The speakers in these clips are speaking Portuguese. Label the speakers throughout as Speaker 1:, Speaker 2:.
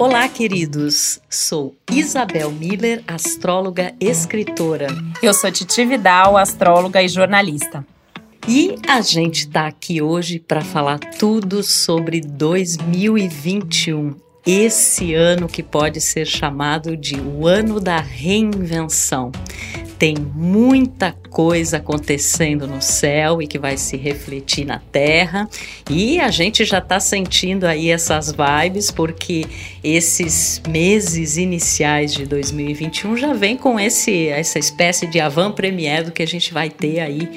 Speaker 1: Olá, queridos. Sou Isabel Miller, astróloga escritora.
Speaker 2: Eu sou Titi Vidal, astróloga e jornalista.
Speaker 1: E a gente está aqui hoje para falar tudo sobre 2021. Esse ano que pode ser chamado de o ano da reinvenção tem muita coisa acontecendo no céu e que vai se refletir na terra. E a gente já está sentindo aí essas vibes, porque esses meses iniciais de 2021 já vem com esse, essa espécie de avant-première do que a gente vai ter aí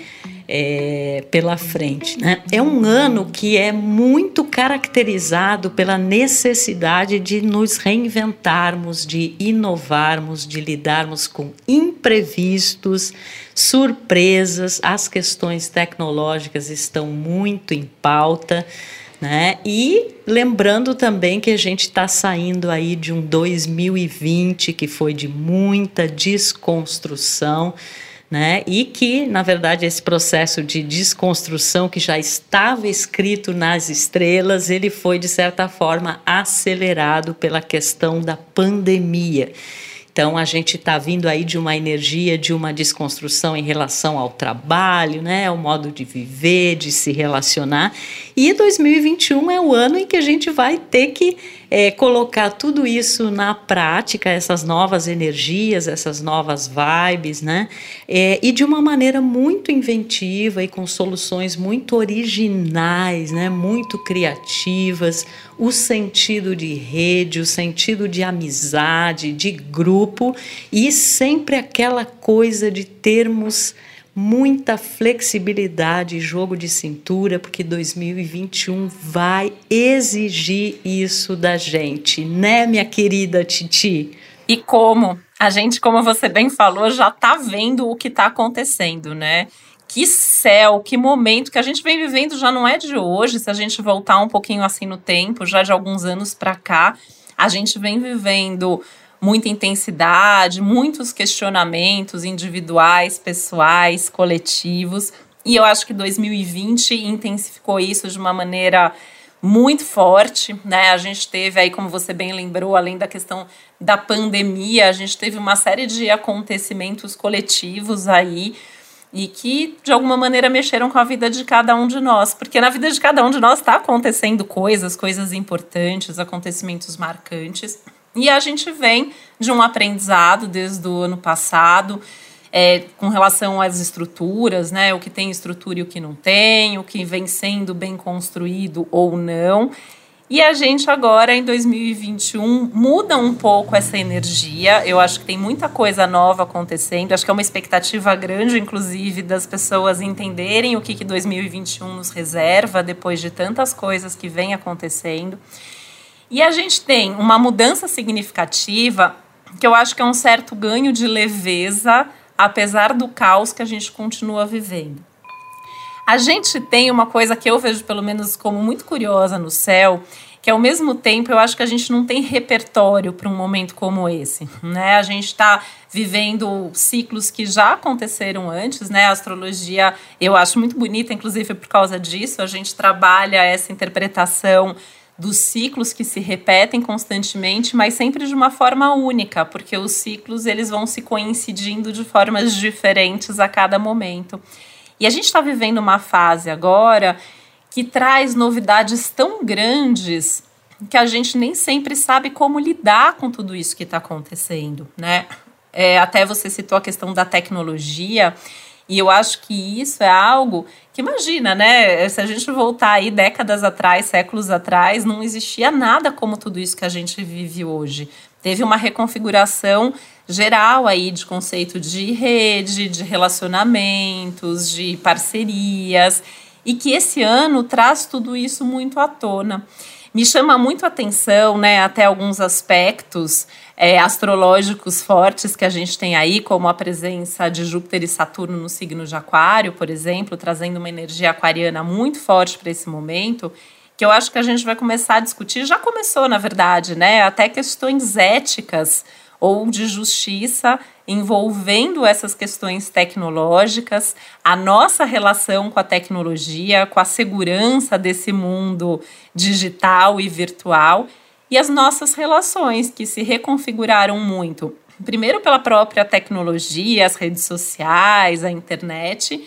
Speaker 1: é, pela frente. Né? É um ano que é muito caracterizado pela necessidade de nos reinventarmos, de inovarmos, de lidarmos com imprevistos, surpresas. As questões tecnológicas estão muito em pauta. Né? E lembrando também que a gente está saindo aí de um 2020 que foi de muita desconstrução né? E que, na verdade, esse processo de desconstrução que já estava escrito nas estrelas, ele foi de certa forma acelerado pela questão da pandemia. Então a gente está vindo aí de uma energia de uma desconstrução em relação ao trabalho, né, ao modo de viver, de se relacionar. E 2021 é o ano em que a gente vai ter que é, colocar tudo isso na prática, essas novas energias, essas novas vibes, né? É, e de uma maneira muito inventiva e com soluções muito originais, né? Muito criativas, o sentido de rede, o sentido de amizade, de grupo e sempre aquela coisa de termos muita flexibilidade jogo de cintura, porque 2021 vai exigir isso da gente, né, minha querida Titi?
Speaker 2: E como? A gente, como você bem falou, já tá vendo o que tá acontecendo, né? Que céu, que momento que a gente vem vivendo já não é de hoje, se a gente voltar um pouquinho assim no tempo, já de alguns anos para cá, a gente vem vivendo muita intensidade, muitos questionamentos individuais, pessoais, coletivos. E eu acho que 2020 intensificou isso de uma maneira muito forte, né? A gente teve aí, como você bem lembrou, além da questão da pandemia, a gente teve uma série de acontecimentos coletivos aí e que de alguma maneira mexeram com a vida de cada um de nós, porque na vida de cada um de nós está acontecendo coisas, coisas importantes, acontecimentos marcantes. E a gente vem de um aprendizado desde o ano passado, é, com relação às estruturas, né? O que tem estrutura e o que não tem, o que vem sendo bem construído ou não. E a gente agora, em 2021, muda um pouco essa energia. Eu acho que tem muita coisa nova acontecendo. Acho que é uma expectativa grande, inclusive, das pessoas entenderem o que, que 2021 nos reserva depois de tantas coisas que vem acontecendo. E a gente tem uma mudança significativa que eu acho que é um certo ganho de leveza, apesar do caos que a gente continua vivendo. A gente tem uma coisa que eu vejo, pelo menos, como muito curiosa no céu, que ao mesmo tempo eu acho que a gente não tem repertório para um momento como esse, né? A gente está vivendo ciclos que já aconteceram antes, né? A astrologia eu acho muito bonita, inclusive por causa disso, a gente trabalha essa interpretação dos ciclos que se repetem constantemente, mas sempre de uma forma única, porque os ciclos eles vão se coincidindo de formas diferentes a cada momento. E a gente está vivendo uma fase agora que traz novidades tão grandes que a gente nem sempre sabe como lidar com tudo isso que está acontecendo, né? É, até você citou a questão da tecnologia. E eu acho que isso é algo que imagina, né? Se a gente voltar aí décadas atrás, séculos atrás, não existia nada como tudo isso que a gente vive hoje. Teve uma reconfiguração geral aí de conceito de rede, de relacionamentos, de parcerias, e que esse ano traz tudo isso muito à tona. Me chama muito a atenção, né, até alguns aspectos é, astrológicos fortes que a gente tem aí, como a presença de Júpiter e Saturno no signo de Aquário, por exemplo, trazendo uma energia aquariana muito forte para esse momento, que eu acho que a gente vai começar a discutir, já começou, na verdade, né? Até questões éticas ou de justiça envolvendo essas questões tecnológicas, a nossa relação com a tecnologia, com a segurança desse mundo digital e virtual e as nossas relações que se reconfiguraram muito. Primeiro pela própria tecnologia, as redes sociais, a internet,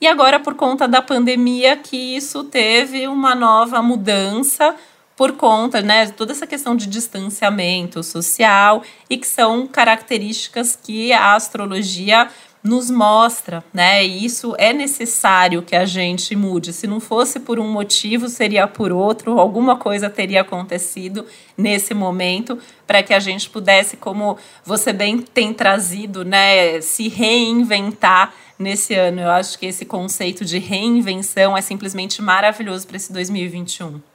Speaker 2: e agora por conta da pandemia que isso teve uma nova mudança por conta, né, de toda essa questão de distanciamento social e que são características que a astrologia nos mostra, né? E isso é necessário que a gente mude. Se não fosse por um motivo, seria por outro, alguma coisa teria acontecido nesse momento para que a gente pudesse, como você bem tem trazido, né, se reinventar nesse ano. Eu acho que esse conceito de reinvenção é simplesmente maravilhoso para esse 2021.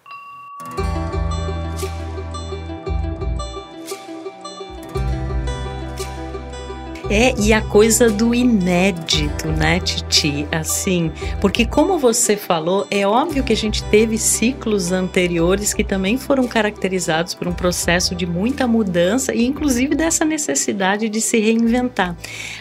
Speaker 1: É, e a coisa do inédito, né, Titi? Assim, porque como você falou, é óbvio que a gente teve ciclos anteriores que também foram caracterizados por um processo de muita mudança e inclusive dessa necessidade de se reinventar.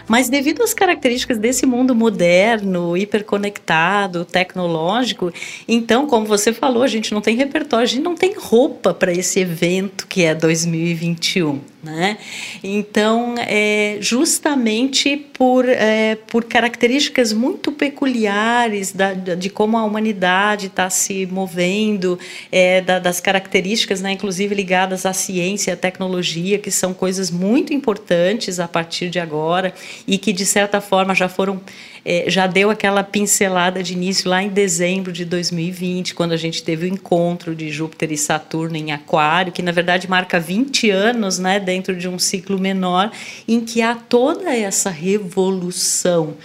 Speaker 1: Mas devido às características desse mundo moderno, hiperconectado, tecnológico, então, como você falou, a gente não tem repertório, a gente não tem roupa para esse evento que é 2021. Né? Então, é, justamente por, é, por características muito peculiares da, de como a humanidade está se movendo, é, da, das características, né, inclusive ligadas à ciência e à tecnologia, que são coisas muito importantes a partir de agora e que, de certa forma, já foram é, já deu aquela pincelada de início lá em dezembro de 2020, quando a gente teve o encontro de Júpiter e Saturno em Aquário, que na verdade marca 20 anos né, dentro de um ciclo menor, em que há toda essa revolução.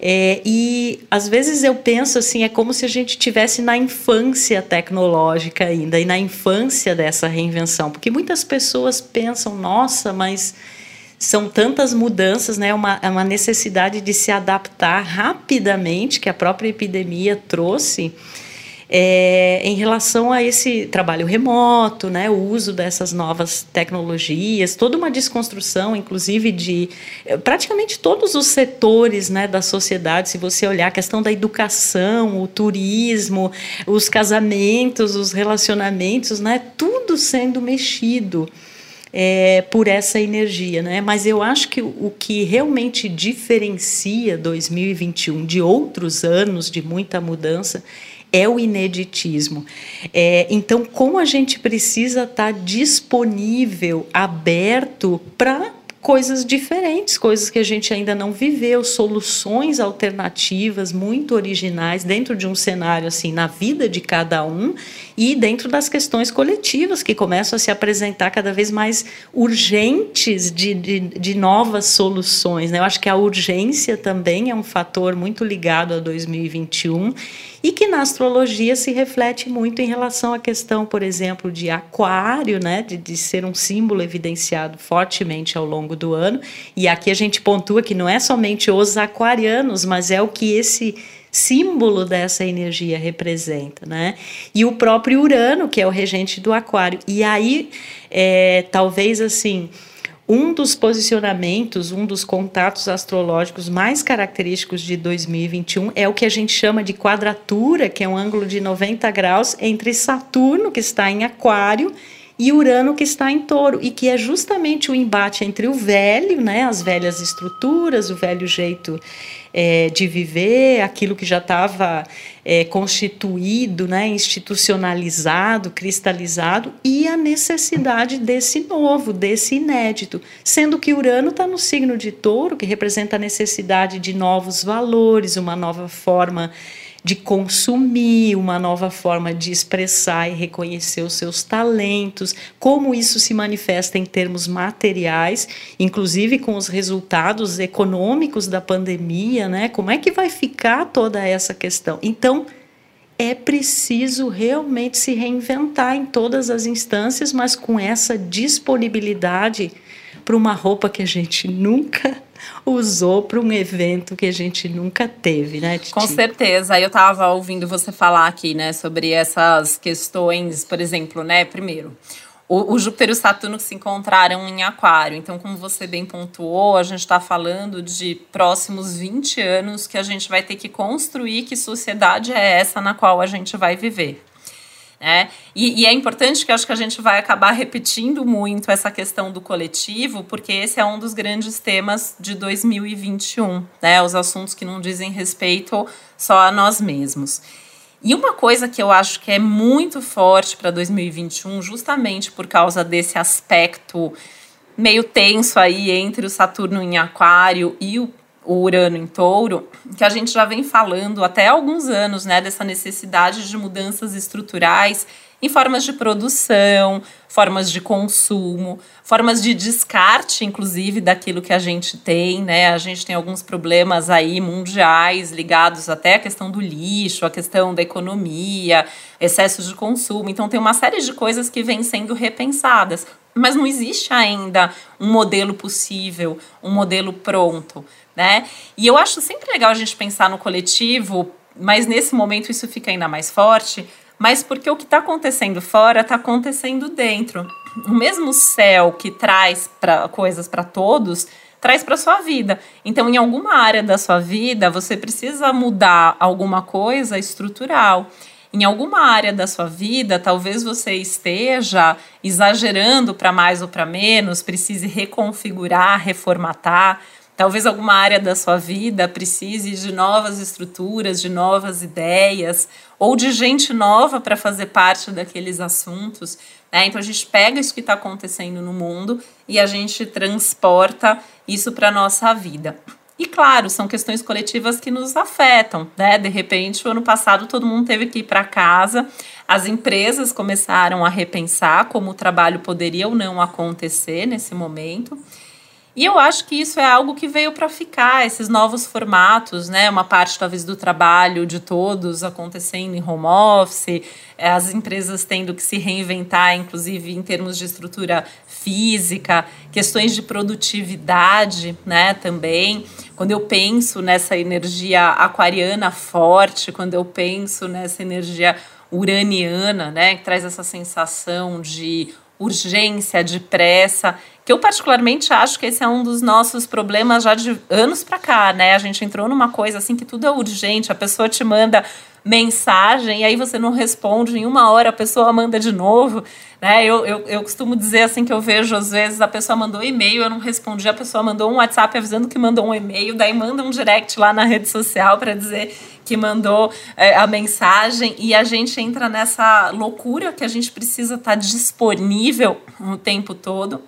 Speaker 1: É, e às vezes eu penso assim, é como se a gente tivesse na infância tecnológica ainda, e na infância dessa reinvenção, porque muitas pessoas pensam, nossa, mas são tantas mudanças, né? Uma, é uma necessidade de se adaptar rapidamente que a própria epidemia trouxe. É, em relação a esse trabalho remoto, né, o uso dessas novas tecnologias, toda uma desconstrução, inclusive de é, praticamente todos os setores né, da sociedade. Se você olhar a questão da educação, o turismo, os casamentos, os relacionamentos, né, tudo sendo mexido é, por essa energia, né? Mas eu acho que o que realmente diferencia 2021 de outros anos de muita mudança é o ineditismo. É, então, como a gente precisa estar disponível, aberto para coisas diferentes, coisas que a gente ainda não viveu, soluções alternativas muito originais dentro de um cenário assim na vida de cada um e dentro das questões coletivas que começam a se apresentar cada vez mais urgentes de, de, de novas soluções. Né? Eu acho que a urgência também é um fator muito ligado a 2021 e que na astrologia se reflete muito em relação à questão, por exemplo, de aquário, né, de, de ser um símbolo evidenciado fortemente ao longo do ano. E aqui a gente pontua que não é somente os aquarianos, mas é o que esse símbolo dessa energia representa, né? E o próprio Urano, que é o regente do aquário. E aí, é, talvez assim um dos posicionamentos, um dos contatos astrológicos mais característicos de 2021 é o que a gente chama de quadratura, que é um ângulo de 90 graus entre Saturno, que está em Aquário, e Urano que está em touro, e que é justamente o embate entre o velho, né, as velhas estruturas, o velho jeito é, de viver, aquilo que já estava é, constituído, né, institucionalizado, cristalizado, e a necessidade desse novo, desse inédito. Sendo que Urano está no signo de touro, que representa a necessidade de novos valores, uma nova forma de consumir, uma nova forma de expressar e reconhecer os seus talentos, como isso se manifesta em termos materiais, inclusive com os resultados econômicos da pandemia, né? Como é que vai ficar toda essa questão? Então, é preciso realmente se reinventar em todas as instâncias, mas com essa disponibilidade para uma roupa que a gente nunca usou para um evento que a gente nunca teve, né, Titi?
Speaker 2: Com certeza. Eu estava ouvindo você falar aqui, né, sobre essas questões, por exemplo, né, primeiro, o, o Júpiter e o Saturno se encontraram em Aquário. Então, como você bem pontuou, a gente está falando de próximos 20 anos que a gente vai ter que construir que sociedade é essa na qual a gente vai viver. Né? E, e, é importante que acho que a gente vai acabar repetindo muito essa questão do coletivo, porque esse é um dos grandes temas de 2021, né? Os assuntos que não dizem respeito só a nós mesmos. E uma coisa que eu acho que é muito forte para 2021, justamente por causa desse aspecto meio tenso aí entre o Saturno em Aquário e o o Urano em Touro, que a gente já vem falando até alguns anos, né, dessa necessidade de mudanças estruturais em formas de produção, formas de consumo, formas de descarte, inclusive, daquilo que a gente tem, né? A gente tem alguns problemas aí mundiais ligados até à questão do lixo, à questão da economia, excessos de consumo. Então, tem uma série de coisas que vêm sendo repensadas, mas não existe ainda um modelo possível, um modelo pronto né? E eu acho sempre legal a gente pensar no coletivo, mas nesse momento isso fica ainda mais forte, mas porque o que está acontecendo fora está acontecendo dentro. O mesmo céu que traz pra, coisas para todos traz para sua vida. Então, em alguma área da sua vida, você precisa mudar alguma coisa estrutural. Em alguma área da sua vida, talvez você esteja exagerando para mais ou para menos, precise reconfigurar, reformatar. Talvez alguma área da sua vida precise de novas estruturas, de novas ideias, ou de gente nova para fazer parte daqueles assuntos. Né? Então a gente pega isso que está acontecendo no mundo e a gente transporta isso para a nossa vida. E claro, são questões coletivas que nos afetam, né? De repente, o ano passado todo mundo teve que ir para casa, as empresas começaram a repensar como o trabalho poderia ou não acontecer nesse momento. E eu acho que isso é algo que veio para ficar, esses novos formatos, né? Uma parte talvez do trabalho de todos acontecendo em home office, eh, as empresas tendo que se reinventar, inclusive em termos de estrutura física, questões de produtividade, né? Também. Quando eu penso nessa energia aquariana forte, quando eu penso nessa energia uraniana, né? Que traz essa sensação de urgência, de pressa, que eu particularmente acho que esse é um dos nossos problemas já de anos para cá, né? A gente entrou numa coisa assim que tudo é urgente, a pessoa te manda mensagem e aí você não responde, em uma hora a pessoa manda de novo, né? Eu, eu, eu costumo dizer assim que eu vejo às vezes a pessoa mandou e-mail, eu não respondi, a pessoa mandou um WhatsApp avisando que mandou um e-mail, daí manda um direct lá na rede social para dizer que mandou é, a mensagem e a gente entra nessa loucura que a gente precisa estar tá disponível o tempo todo.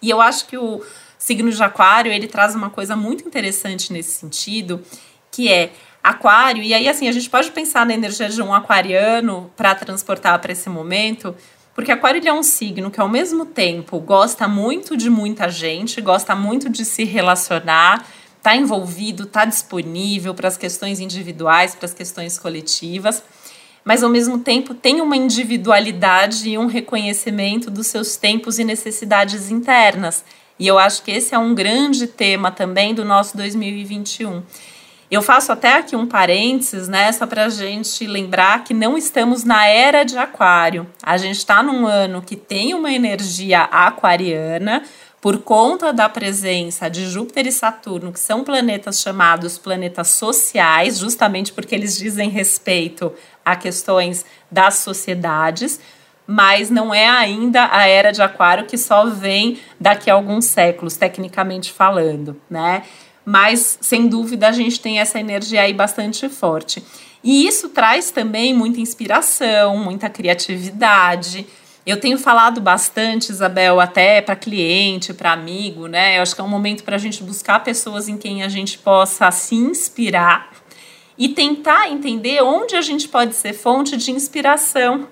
Speaker 2: E eu acho que o signo de aquário, ele traz uma coisa muito interessante nesse sentido, que é aquário, e aí assim, a gente pode pensar na energia de um aquariano para transportar para esse momento, porque aquário ele é um signo que ao mesmo tempo gosta muito de muita gente, gosta muito de se relacionar, está envolvido, está disponível para as questões individuais, para as questões coletivas, mas ao mesmo tempo tem uma individualidade e um reconhecimento dos seus tempos e necessidades internas. E eu acho que esse é um grande tema também do nosso 2021. Eu faço até aqui um parênteses, né, só para a gente lembrar que não estamos na era de Aquário. A gente está num ano que tem uma energia aquariana, por conta da presença de Júpiter e Saturno, que são planetas chamados planetas sociais, justamente porque eles dizem respeito a questões das sociedades, mas não é ainda a era de Aquário que só vem daqui a alguns séculos, tecnicamente falando, né? mas sem dúvida a gente tem essa energia aí bastante forte. E isso traz também muita inspiração, muita criatividade. Eu tenho falado bastante, Isabel, até para cliente, para amigo, né? Eu acho que é um momento para a gente buscar pessoas em quem a gente possa se inspirar e tentar entender onde a gente pode ser fonte de inspiração.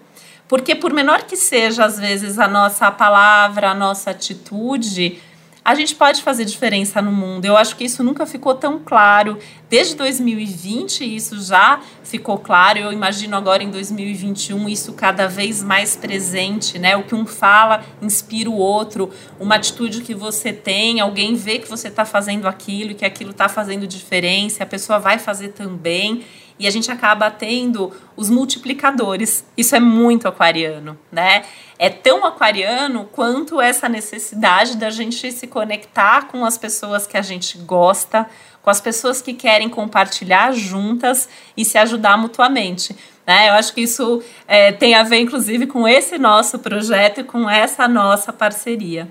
Speaker 2: Porque, por menor que seja, às vezes, a nossa palavra, a nossa atitude, a gente pode fazer diferença no mundo. Eu acho que isso nunca ficou tão claro. Desde 2020 isso já ficou claro. Eu imagino agora em 2021 isso cada vez mais presente, né? O que um fala inspira o outro. Uma atitude que você tem, alguém vê que você está fazendo aquilo que aquilo está fazendo diferença, a pessoa vai fazer também e a gente acaba tendo os multiplicadores. Isso é muito aquariano, né? É tão aquariano quanto essa necessidade da gente se conectar com as pessoas que a gente gosta, com as pessoas que querem compartilhar juntas e se ajudar mutuamente. Né? Eu acho que isso é, tem a ver, inclusive, com esse nosso projeto e com essa nossa parceria.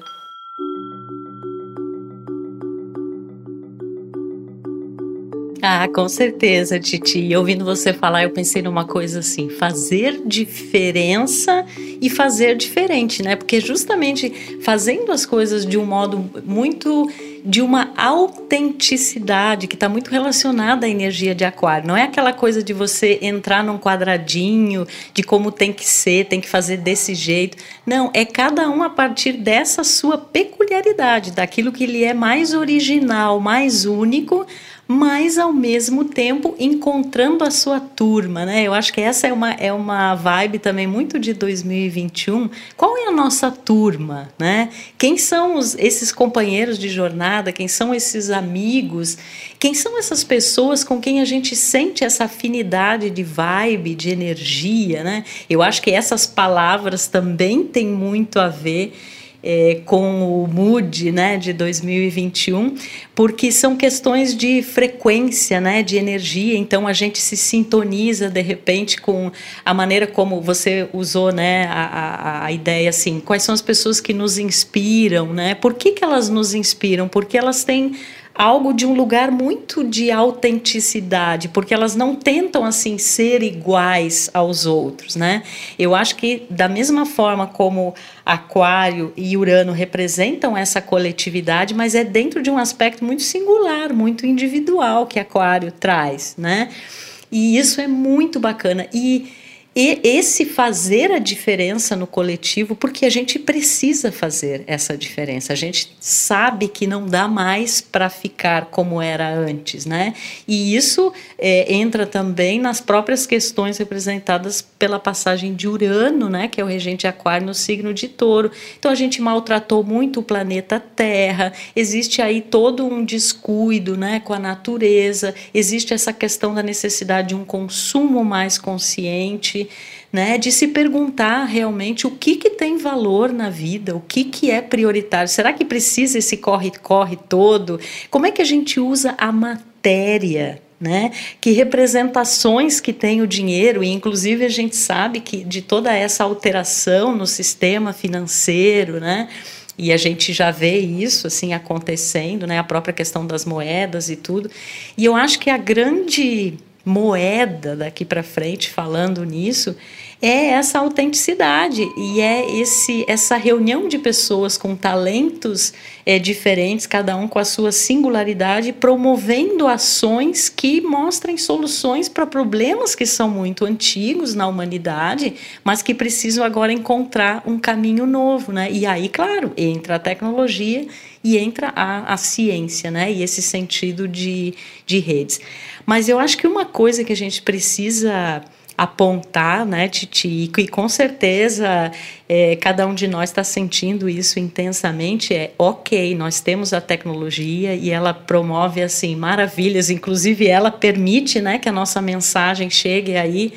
Speaker 1: Ah, com certeza, Titi. E ouvindo você falar, eu pensei numa coisa assim: fazer diferença e fazer diferente, né? Porque justamente fazendo as coisas de um modo muito de uma autenticidade que está muito relacionada à energia de aquário. Não é aquela coisa de você entrar num quadradinho de como tem que ser, tem que fazer desse jeito. Não, é cada um a partir dessa sua peculiaridade, daquilo que lhe é mais original, mais único mas ao mesmo tempo encontrando a sua turma, né? Eu acho que essa é uma, é uma vibe também muito de 2021. Qual é a nossa turma, né? Quem são os, esses companheiros de jornada? Quem são esses amigos? Quem são essas pessoas com quem a gente sente essa afinidade de vibe, de energia, né? Eu acho que essas palavras também têm muito a ver é, com o Mood né, de 2021, porque são questões de frequência, né, de energia, então a gente se sintoniza de repente com a maneira como você usou né, a, a, a ideia assim, quais são as pessoas que nos inspiram, né? Por que, que elas nos inspiram? Porque elas têm algo de um lugar muito de autenticidade, porque elas não tentam assim ser iguais aos outros, né? Eu acho que da mesma forma como Aquário e Urano representam essa coletividade, mas é dentro de um aspecto muito singular, muito individual que Aquário traz, né? E isso é muito bacana e e esse fazer a diferença no coletivo, porque a gente precisa fazer essa diferença. A gente sabe que não dá mais para ficar como era antes, né? E isso é, entra também nas próprias questões representadas pela passagem de Urano, né? Que é o regente Aquário no signo de Touro. Então a gente maltratou muito o planeta Terra. Existe aí todo um descuido, né? Com a natureza. Existe essa questão da necessidade de um consumo mais consciente né, de se perguntar realmente o que, que tem valor na vida, o que, que é prioritário. Será que precisa esse corre-corre todo? Como é que a gente usa a matéria? Né? Que representações que tem o dinheiro, e inclusive a gente sabe que de toda essa alteração no sistema financeiro, né? E a gente já vê isso assim acontecendo, né? A própria questão das moedas e tudo. E eu acho que a grande moeda daqui para frente falando nisso é essa autenticidade e é esse essa reunião de pessoas com talentos é, diferentes, cada um com a sua singularidade, promovendo ações que mostrem soluções para problemas que são muito antigos na humanidade, mas que precisam agora encontrar um caminho novo, né? E aí, claro, entra a tecnologia e entra a, a ciência, né? E esse sentido de, de redes. Mas eu acho que uma coisa que a gente precisa apontar, né, Titi, e com certeza é, cada um de nós está sentindo isso intensamente, é ok, nós temos a tecnologia e ela promove, assim, maravilhas, inclusive ela permite, né, que a nossa mensagem chegue aí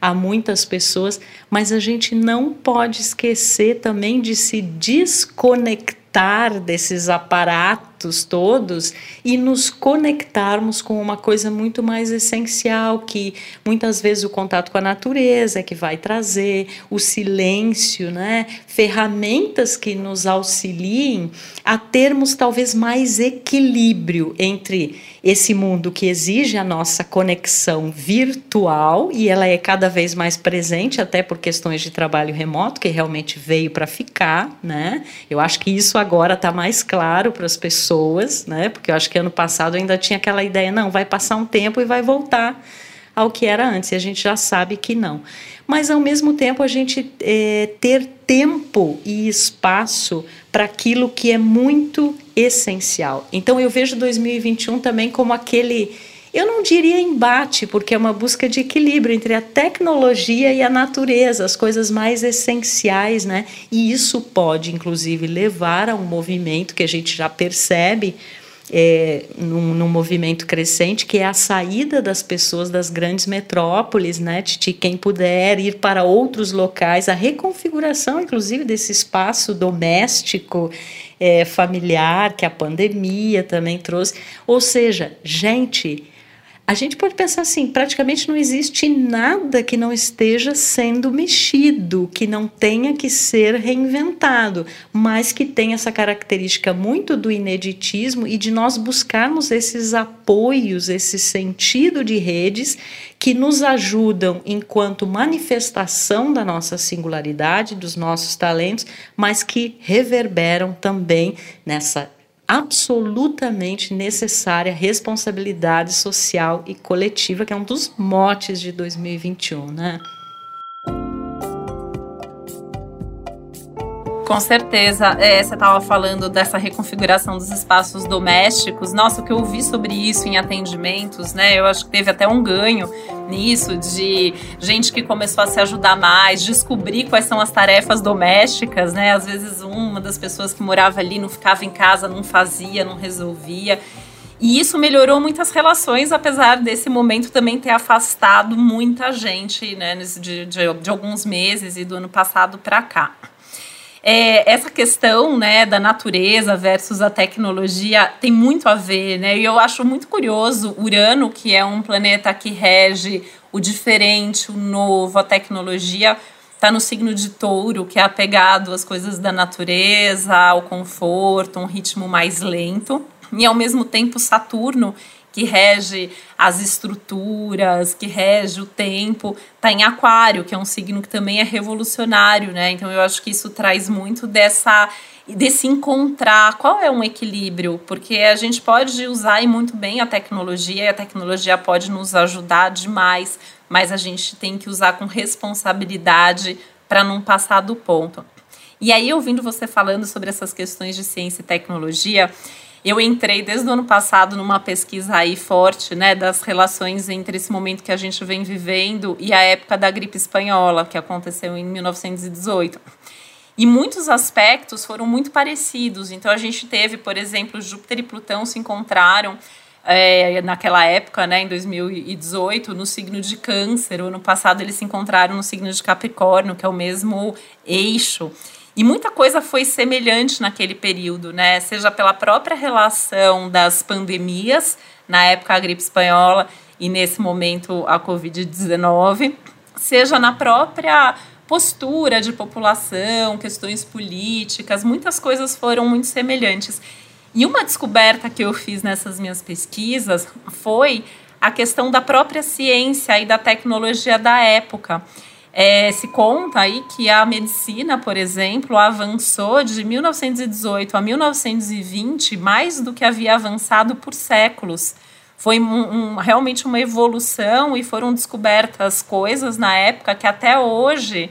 Speaker 1: a muitas pessoas, mas a gente não pode esquecer também de se desconectar desses aparatos todos e nos conectarmos com uma coisa muito mais essencial que muitas vezes o contato com a natureza que vai trazer, o silêncio, né? ferramentas que nos auxiliem a termos talvez mais equilíbrio entre esse mundo que exige a nossa conexão virtual e ela é cada vez mais presente até por questões de trabalho remoto que realmente veio para ficar, né? Eu acho que isso agora está mais claro para as pessoas, né? Porque eu acho que ano passado ainda tinha aquela ideia, não, vai passar um tempo e vai voltar ao que era antes, e a gente já sabe que não. Mas, ao mesmo tempo, a gente é, ter tempo e espaço para aquilo que é muito essencial. Então, eu vejo 2021 também como aquele. Eu não diria embate, porque é uma busca de equilíbrio entre a tecnologia e a natureza, as coisas mais essenciais, né? E isso pode, inclusive, levar a um movimento que a gente já percebe é, num, num, movimento crescente, que é a saída das pessoas das grandes metrópoles, né, de quem puder ir para outros locais, a reconfiguração, inclusive, desse espaço doméstico, é, familiar, que a pandemia também trouxe. Ou seja, gente a gente pode pensar assim: praticamente não existe nada que não esteja sendo mexido, que não tenha que ser reinventado, mas que tem essa característica muito do ineditismo e de nós buscarmos esses apoios, esse sentido de redes que nos ajudam enquanto manifestação da nossa singularidade, dos nossos talentos, mas que reverberam também nessa absolutamente necessária responsabilidade social e coletiva, que é um dos motes de 2021, né?
Speaker 2: Com certeza. É, você estava falando dessa reconfiguração dos espaços domésticos. Nossa, o que eu vi sobre isso em atendimentos, né? Eu acho que teve até um ganho nisso de gente que começou a se ajudar mais, descobrir quais são as tarefas domésticas, né? Às vezes uma das pessoas que morava ali não ficava em casa, não fazia, não resolvia. E isso melhorou muitas relações, apesar desse momento também ter afastado muita gente, né, de, de, de alguns meses e do ano passado para cá. É, essa questão né, da natureza versus a tecnologia tem muito a ver, né? E eu acho muito curioso Urano, que é um planeta que rege o diferente, o novo, a tecnologia, está no signo de touro, que é apegado às coisas da natureza, ao conforto, um ritmo mais lento. E ao mesmo tempo, Saturno, que rege as estruturas, que rege o tempo, está em Aquário, que é um signo que também é revolucionário, né? Então eu acho que isso traz muito dessa desse encontrar qual é um equilíbrio, porque a gente pode usar muito bem a tecnologia e a tecnologia pode nos ajudar demais, mas a gente tem que usar com responsabilidade para não passar do ponto. E aí, ouvindo você falando sobre essas questões de ciência e tecnologia, eu entrei desde o ano passado numa pesquisa aí forte, né, das relações entre esse momento que a gente vem vivendo e a época da gripe espanhola, que aconteceu em 1918. E muitos aspectos foram muito parecidos. Então, a gente teve, por exemplo, Júpiter e Plutão se encontraram é, naquela época, né, em 2018, no signo de Câncer. O ano passado, eles se encontraram no signo de Capricórnio, que é o mesmo eixo. E muita coisa foi semelhante naquele período, né? Seja pela própria relação das pandemias, na época a gripe espanhola e nesse momento a Covid-19, seja na própria postura de população, questões políticas, muitas coisas foram muito semelhantes. E uma descoberta que eu fiz nessas minhas pesquisas foi a questão da própria ciência e da tecnologia da época. É, se conta aí que a medicina, por exemplo, avançou de 1918 a 1920 mais do que havia avançado por séculos. Foi um, um, realmente uma evolução e foram descobertas coisas na época que até hoje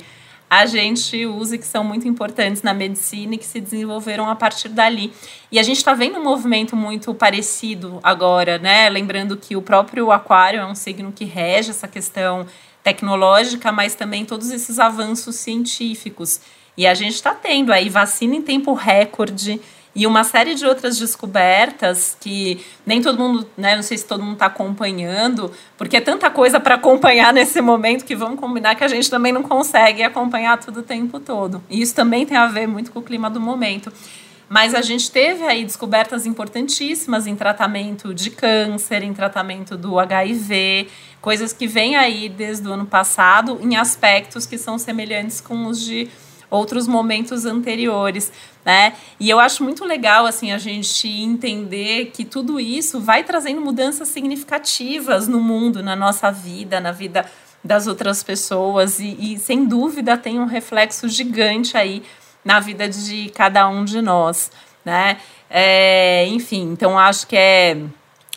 Speaker 2: a gente usa e que são muito importantes na medicina e que se desenvolveram a partir dali. E a gente está vendo um movimento muito parecido agora, né? Lembrando que o próprio Aquário é um signo que rege essa questão tecnológica, mas também todos esses avanços científicos. E a gente está tendo aí vacina em tempo recorde e uma série de outras descobertas que nem todo mundo, né, não sei se todo mundo está acompanhando, porque é tanta coisa para acompanhar nesse momento que vamos combinar que a gente também não consegue acompanhar tudo o tempo todo. E isso também tem a ver muito com o clima do momento. Mas a gente teve aí descobertas importantíssimas em tratamento de câncer, em tratamento do HIV, coisas que vêm aí desde o ano passado em aspectos que são semelhantes com os de outros momentos anteriores, né? E eu acho muito legal assim a gente entender que tudo isso vai trazendo mudanças significativas no mundo, na nossa vida, na vida das outras pessoas e, e sem dúvida tem um reflexo gigante aí na vida de cada um de nós, né? É, enfim, então acho que é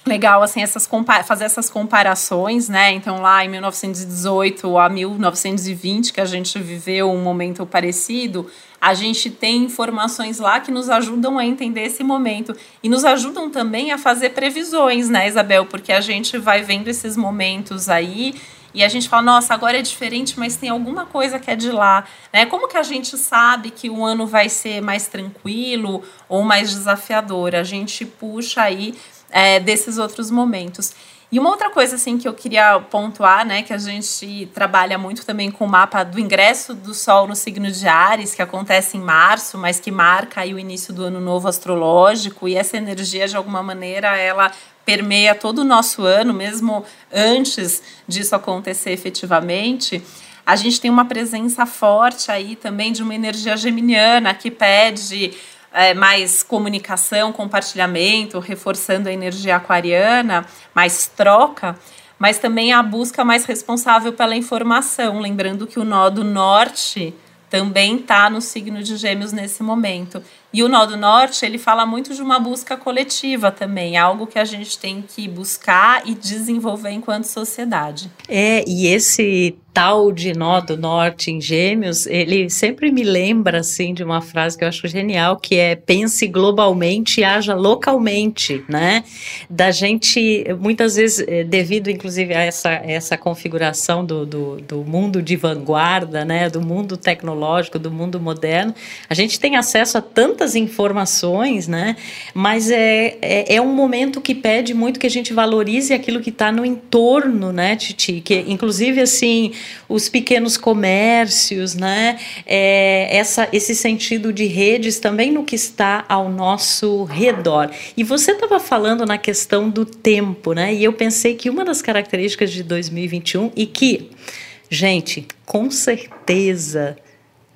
Speaker 2: legal assim essas fazer essas comparações, né? Então lá em 1918 a 1920 que a gente viveu um momento parecido, a gente tem informações lá que nos ajudam a entender esse momento e nos ajudam também a fazer previsões, né, Isabel? Porque a gente vai vendo esses momentos aí e a gente fala, nossa, agora é diferente, mas tem alguma coisa que é de lá, né? Como que a gente sabe que o ano vai ser mais tranquilo ou mais desafiador? A gente puxa aí é, desses outros momentos. E uma outra coisa assim que eu queria pontuar, né, que a gente trabalha muito também com o mapa do ingresso do Sol no signo de Ares, que acontece em março, mas que marca aí o início do ano novo astrológico, e essa energia de alguma maneira ela permeia todo o nosso ano, mesmo antes disso acontecer efetivamente, a gente tem uma presença forte aí também de uma energia geminiana que pede é, mais comunicação, compartilhamento, reforçando a energia aquariana, mais troca, mas também a busca mais responsável pela informação. Lembrando que o nó do norte também está no signo de Gêmeos nesse momento. E o Nó do Norte, ele fala muito de uma busca coletiva também, algo que a gente tem que buscar e desenvolver enquanto sociedade.
Speaker 1: É, e esse tal de nó do norte em gêmeos, ele sempre me lembra, assim, de uma frase que eu acho genial, que é pense globalmente e haja localmente, né? Da gente, muitas vezes, eh, devido inclusive a essa, essa configuração do, do, do mundo de vanguarda, né? Do mundo tecnológico, do mundo moderno, a gente tem acesso a tantas informações, né? Mas é, é, é um momento que pede muito que a gente valorize aquilo que está no entorno, né, Titi? Que, inclusive, assim, os pequenos comércios, né? É, essa, esse sentido de redes também no que está ao nosso redor. E você estava falando na questão do tempo, né? E eu pensei que uma das características de 2021 e que, gente, com certeza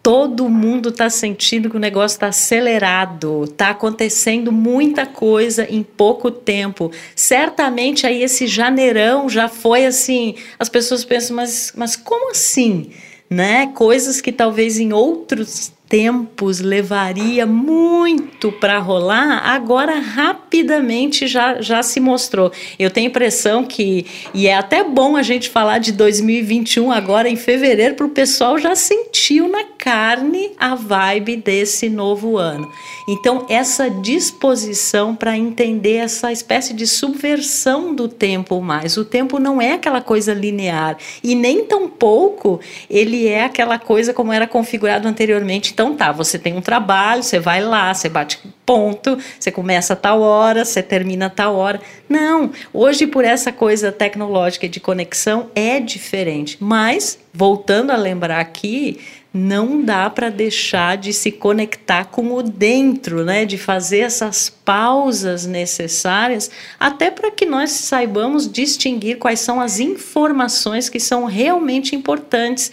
Speaker 1: todo mundo está sentindo que o negócio está acelerado, está acontecendo muita coisa em pouco tempo. Certamente aí esse janeirão já foi assim, as pessoas pensam, mas, mas como assim? Né? Coisas que talvez em outros tempos levaria muito para rolar, agora rapidamente já, já se mostrou. Eu tenho impressão que, e é até bom a gente falar de 2021 agora em fevereiro, para o pessoal já sentiu na carne a vibe desse novo ano. Então, essa disposição para entender essa espécie de subversão do tempo mais. O tempo não é aquela coisa linear e nem tão pouco ele é aquela coisa como era configurado anteriormente então tá, você tem um trabalho, você vai lá, você bate ponto, você começa a tal hora, você termina a tal hora. Não, hoje por essa coisa tecnológica de conexão é diferente. Mas, voltando a lembrar aqui, não dá para deixar de se conectar com o dentro, né? De fazer essas pausas necessárias, até para que nós saibamos distinguir quais são as informações que são realmente importantes,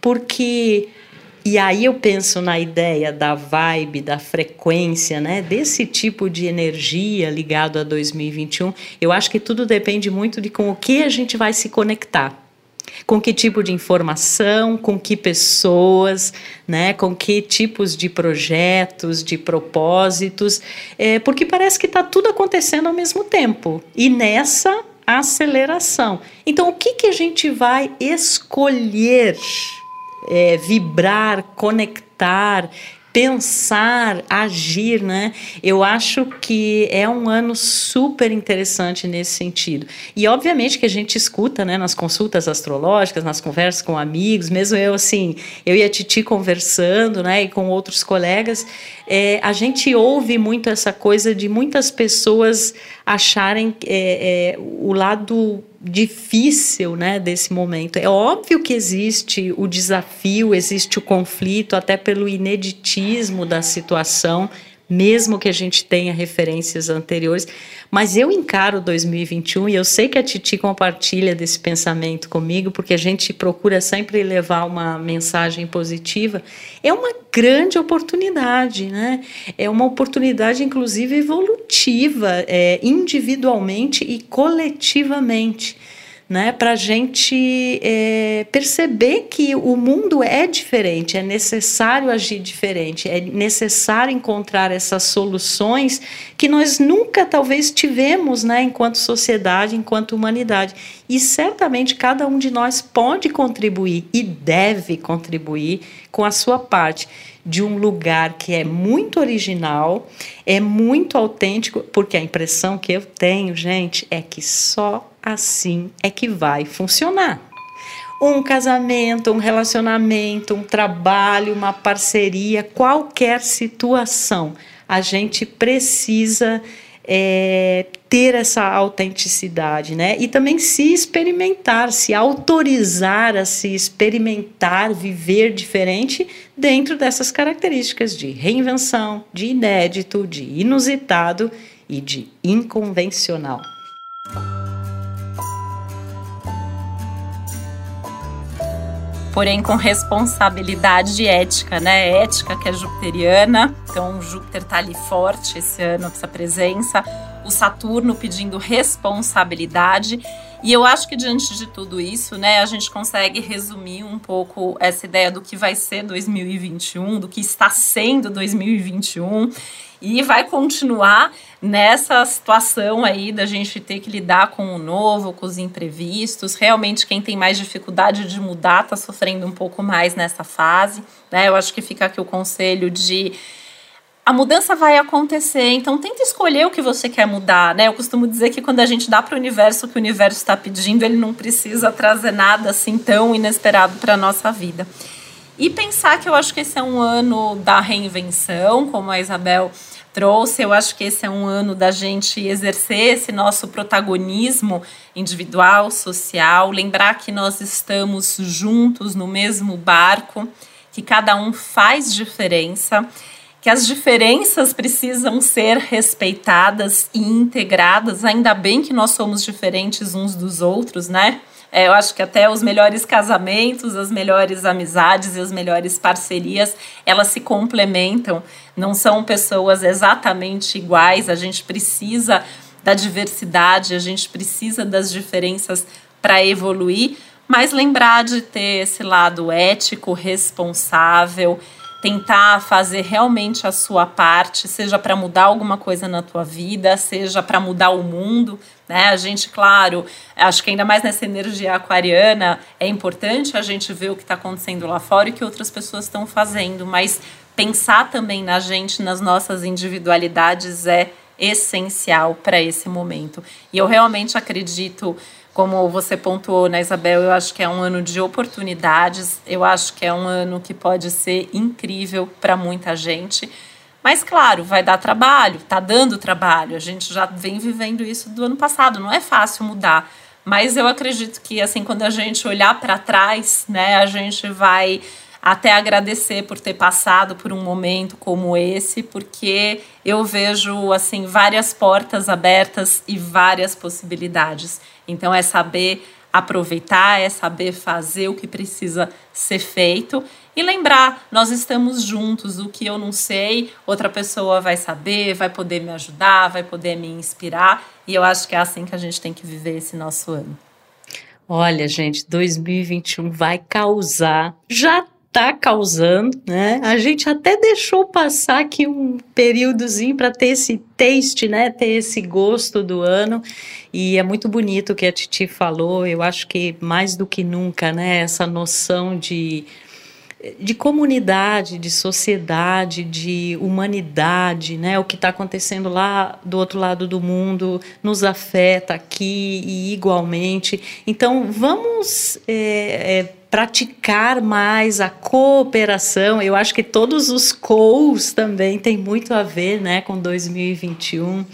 Speaker 1: porque e aí eu penso na ideia da vibe, da frequência, né, desse tipo de energia ligado a 2021. Eu acho que tudo depende muito de com o que a gente vai se conectar. Com que tipo de informação, com que pessoas, né, com que tipos de projetos, de propósitos, é, porque parece que está tudo acontecendo ao mesmo tempo. E nessa aceleração. Então, o que, que a gente vai escolher? É, vibrar, conectar, pensar, agir, né? Eu acho que é um ano super interessante nesse sentido. E obviamente que a gente escuta, né, nas consultas astrológicas, nas conversas com amigos, mesmo eu assim, eu e a Titi conversando, né, e com outros colegas, é, a gente ouve muito essa coisa de muitas pessoas acharem é, é, o lado difícil né, desse momento. É óbvio que existe o desafio, existe o conflito, até pelo ineditismo da situação mesmo que a gente tenha referências anteriores. Mas eu encaro 2021 e eu sei que a Titi compartilha desse pensamento comigo, porque a gente procura sempre levar uma mensagem positiva. É uma grande oportunidade, né? É uma oportunidade, inclusive, evolutiva, é, individualmente e coletivamente né, para a gente é, perceber que o mundo é diferente, é necessário agir diferente, é necessário encontrar essas soluções que nós nunca talvez tivemos né, enquanto sociedade, enquanto humanidade. E certamente cada um de nós pode contribuir e deve contribuir com a sua parte de um lugar que é muito original, é muito autêntico, porque a impressão que eu tenho, gente, é que só assim é que vai funcionar. Um casamento, um relacionamento, um trabalho, uma parceria, qualquer situação, a gente precisa é, ter essa autenticidade, né? E também se experimentar, se autorizar a se experimentar, viver diferente dentro dessas características de reinvenção, de inédito, de inusitado e de inconvencional.
Speaker 2: Porém com responsabilidade ética, né? Ética que é jupiteriana, então Júpiter tá ali forte esse ano, essa presença. O Saturno pedindo responsabilidade. E eu acho que diante de tudo isso, né, a gente consegue resumir um pouco essa ideia do que vai ser 2021, do que está sendo 2021 e vai continuar nessa situação aí da gente ter que lidar com o novo, com os imprevistos. Realmente, quem tem mais dificuldade de mudar está sofrendo um pouco mais nessa fase. Né? Eu acho que fica aqui o conselho de a mudança vai acontecer, então tenta escolher o que você quer mudar, né? Eu costumo dizer que quando a gente dá para o universo o que o universo está pedindo, ele não precisa trazer nada assim tão inesperado para a nossa vida. E pensar que eu acho que esse é um ano da reinvenção, como a Isabel trouxe. Eu acho que esse é um ano da gente exercer esse nosso protagonismo individual, social, lembrar que nós estamos juntos no mesmo barco, que cada um faz diferença, que as diferenças precisam ser respeitadas e integradas. Ainda bem que nós somos diferentes uns dos outros, né? É, eu acho que até os melhores casamentos, as melhores amizades e as melhores parcerias, elas se complementam. Não são pessoas exatamente iguais. A gente precisa da diversidade, a gente precisa das diferenças para evoluir, mas lembrar de ter esse lado ético, responsável, tentar fazer realmente a sua parte, seja para mudar alguma coisa na tua vida, seja para mudar o mundo, né? A gente, claro, acho que ainda mais nessa energia aquariana, é importante a gente ver o que está acontecendo lá fora e o que outras pessoas estão fazendo, mas pensar também na gente, nas nossas individualidades é essencial para esse momento. E eu realmente acredito como você pontuou, né, Isabel, eu acho que é um ano de oportunidades, eu acho que é um ano que pode ser incrível para muita gente. Mas, claro, vai dar trabalho, tá dando trabalho. A gente já vem vivendo isso do ano passado, não é fácil mudar. Mas eu acredito que, assim, quando a gente olhar para trás, né, a gente vai até agradecer por ter passado por um momento como esse, porque eu vejo assim várias portas abertas e várias possibilidades. Então é saber aproveitar, é saber fazer o que precisa ser feito e lembrar, nós estamos juntos, o que eu não sei, outra pessoa vai saber, vai poder me ajudar, vai poder me inspirar, e eu acho que é assim que a gente tem que viver esse nosso ano.
Speaker 1: Olha, gente, 2021 vai causar, já tá causando, né? A gente até deixou passar aqui um períodozinho para ter esse taste, né? Ter esse gosto do ano. E é muito bonito o que a Titi falou. Eu acho que mais do que nunca, né? Essa noção de de comunidade, de sociedade, de humanidade, né? O que está acontecendo lá do outro lado do mundo nos afeta aqui e igualmente. Então, vamos é, é, praticar mais a cooperação. Eu acho que todos os COUs também têm muito a ver né, com 2021.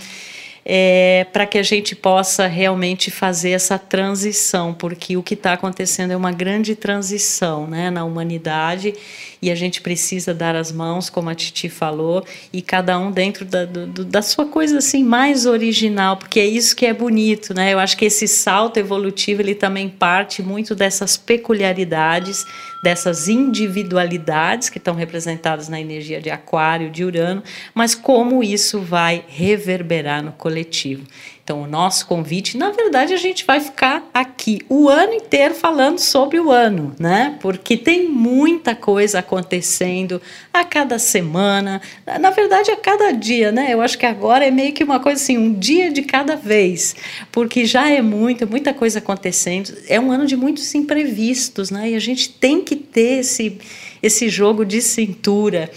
Speaker 1: É, para que a gente possa realmente fazer essa transição, porque o que está acontecendo é uma grande transição né, na humanidade e a gente precisa dar as mãos, como a Titi falou, e cada um dentro da, do, da sua coisa assim mais original, porque é isso que é bonito, né? Eu acho que esse salto evolutivo ele também parte muito dessas peculiaridades, dessas individualidades que estão representadas na energia de Aquário, de Urano, mas como isso vai reverberar no coletivo. Então, o nosso convite, na verdade, a gente vai ficar aqui o ano inteiro falando sobre o ano, né? Porque tem muita coisa acontecendo a cada semana, na verdade, a cada dia, né? Eu acho que agora é meio que uma coisa assim, um dia de cada vez, porque já é muita, muita coisa acontecendo. É um ano de muitos imprevistos, né? E a gente tem que ter esse, esse jogo de cintura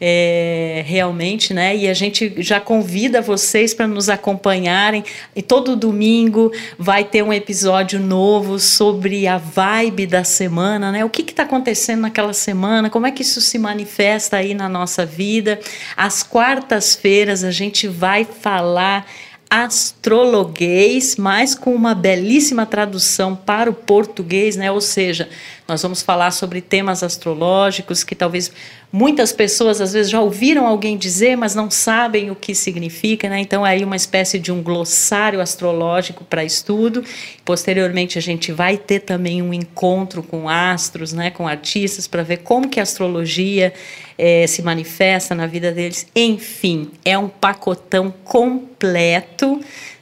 Speaker 1: é, realmente, né? E a gente já convida vocês para nos acompanharem. E todo domingo vai ter um episódio novo sobre a vibe da semana, né? O que está acontecendo naquela semana? Como é que isso se manifesta aí na nossa vida? Às quartas-feiras a gente vai falar astrologuês, mas com uma belíssima tradução para o português, né? Ou seja, Nós vamos falar sobre temas astrológicos que talvez muitas pessoas às vezes já ouviram alguém dizer, mas não sabem o que significa, né? Então aí uma espécie de um glossário astrológico para estudo. Posteriormente a gente vai ter também um encontro com astros, né, com artistas para ver como que a astrologia é, se manifesta na vida deles. Enfim, é um pacotão completo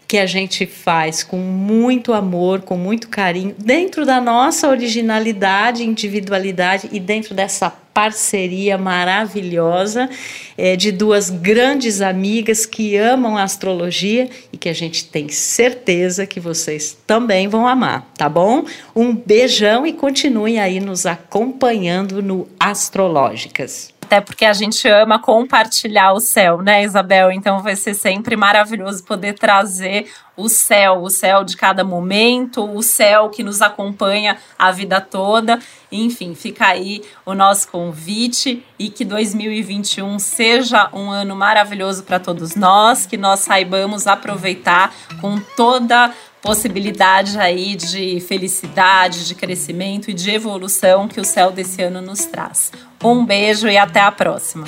Speaker 1: que a gente faz com muito amor, com muito carinho, dentro da nossa originalidade, individualidade e dentro dessa parceria maravilhosa é, de duas grandes amigas que amam a astrologia e que a gente tem certeza que vocês também vão amar, tá bom? Um beijão e continuem aí nos acompanhando no Astrológicas.
Speaker 2: Até porque a gente ama compartilhar o céu, né, Isabel? Então vai ser sempre maravilhoso poder trazer o céu, o céu de cada momento, o céu que nos acompanha a vida toda. Enfim, fica aí o nosso convite e que 2021 seja um ano maravilhoso para todos nós, que nós saibamos aproveitar com toda possibilidade aí de felicidade, de crescimento e de evolução que o céu desse ano nos traz. Um beijo e até a próxima.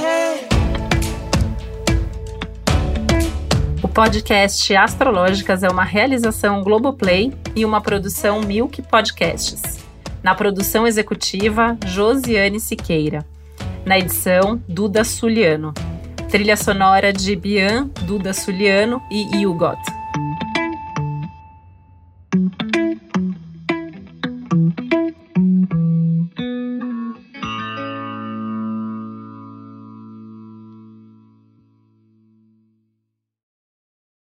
Speaker 2: O podcast Astrológicas é uma realização Globoplay e uma produção Milk Podcasts. Na produção executiva, Josiane Siqueira. Na edição, Duda Suliano. Trilha sonora de Bian, Duda Suliano e Hugot. Thank you.